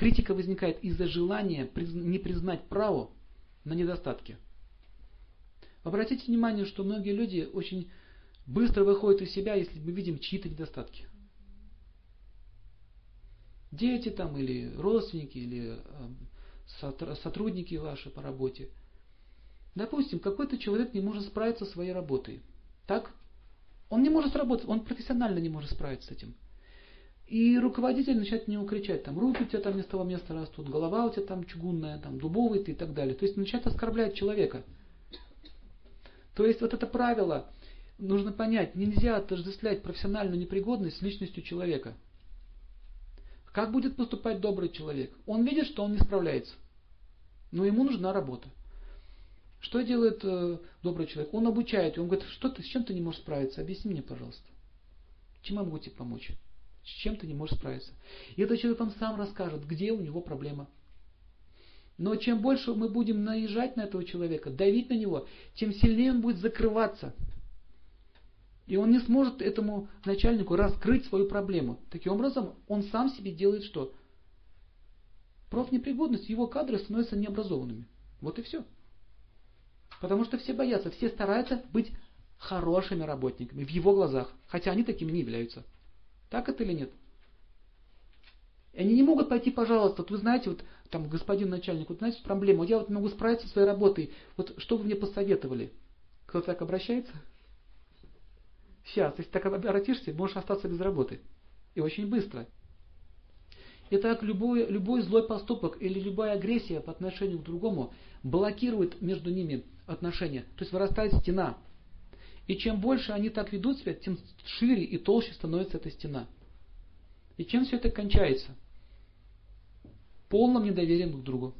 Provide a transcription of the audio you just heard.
Критика возникает из-за желания не признать право на недостатки. Обратите внимание, что многие люди очень быстро выходят из себя, если мы видим чьи-то недостатки. Дети там или родственники, или э, сотрудники ваши по работе. Допустим, какой-то человек не может справиться со своей работой. Так? Он не может сработать, он профессионально не может справиться с этим. И руководитель начинает на него кричать, там, руки у тебя там не с того места растут, голова у тебя там чугунная, там, дубовый ты и так далее. То есть начинает оскорблять человека. То есть вот это правило, нужно понять, нельзя отождествлять профессиональную непригодность с личностью человека. Как будет поступать добрый человек? Он видит, что он не справляется. Но ему нужна работа. Что делает э, добрый человек? Он обучает, он говорит, что ты, с чем ты не можешь справиться? Объясни мне, пожалуйста. Чем я могу тебе помочь? С чем ты не можешь справиться? И этот человек вам сам расскажет, где у него проблема. Но чем больше мы будем наезжать на этого человека, давить на него, тем сильнее он будет закрываться. И он не сможет этому начальнику раскрыть свою проблему. Таким образом, он сам себе делает что? Профнепригодность, его кадры становятся необразованными. Вот и все. Потому что все боятся, все стараются быть хорошими работниками в его глазах, хотя они такими не являются. Так это или нет? И они не могут пойти, пожалуйста, вот вы знаете, вот там господин начальник, вот знаете проблему, я вот могу справиться со своей работой, вот что вы мне посоветовали? Кто так обращается? Сейчас, если так обратишься, можешь остаться без работы. И очень быстро. Итак, любой, любой злой поступок или любая агрессия по отношению к другому блокирует между ними отношения. То есть вырастает стена. И чем больше они так ведут себя, тем шире и толще становится эта стена. И чем все это кончается? Полным недоверием друг к другу.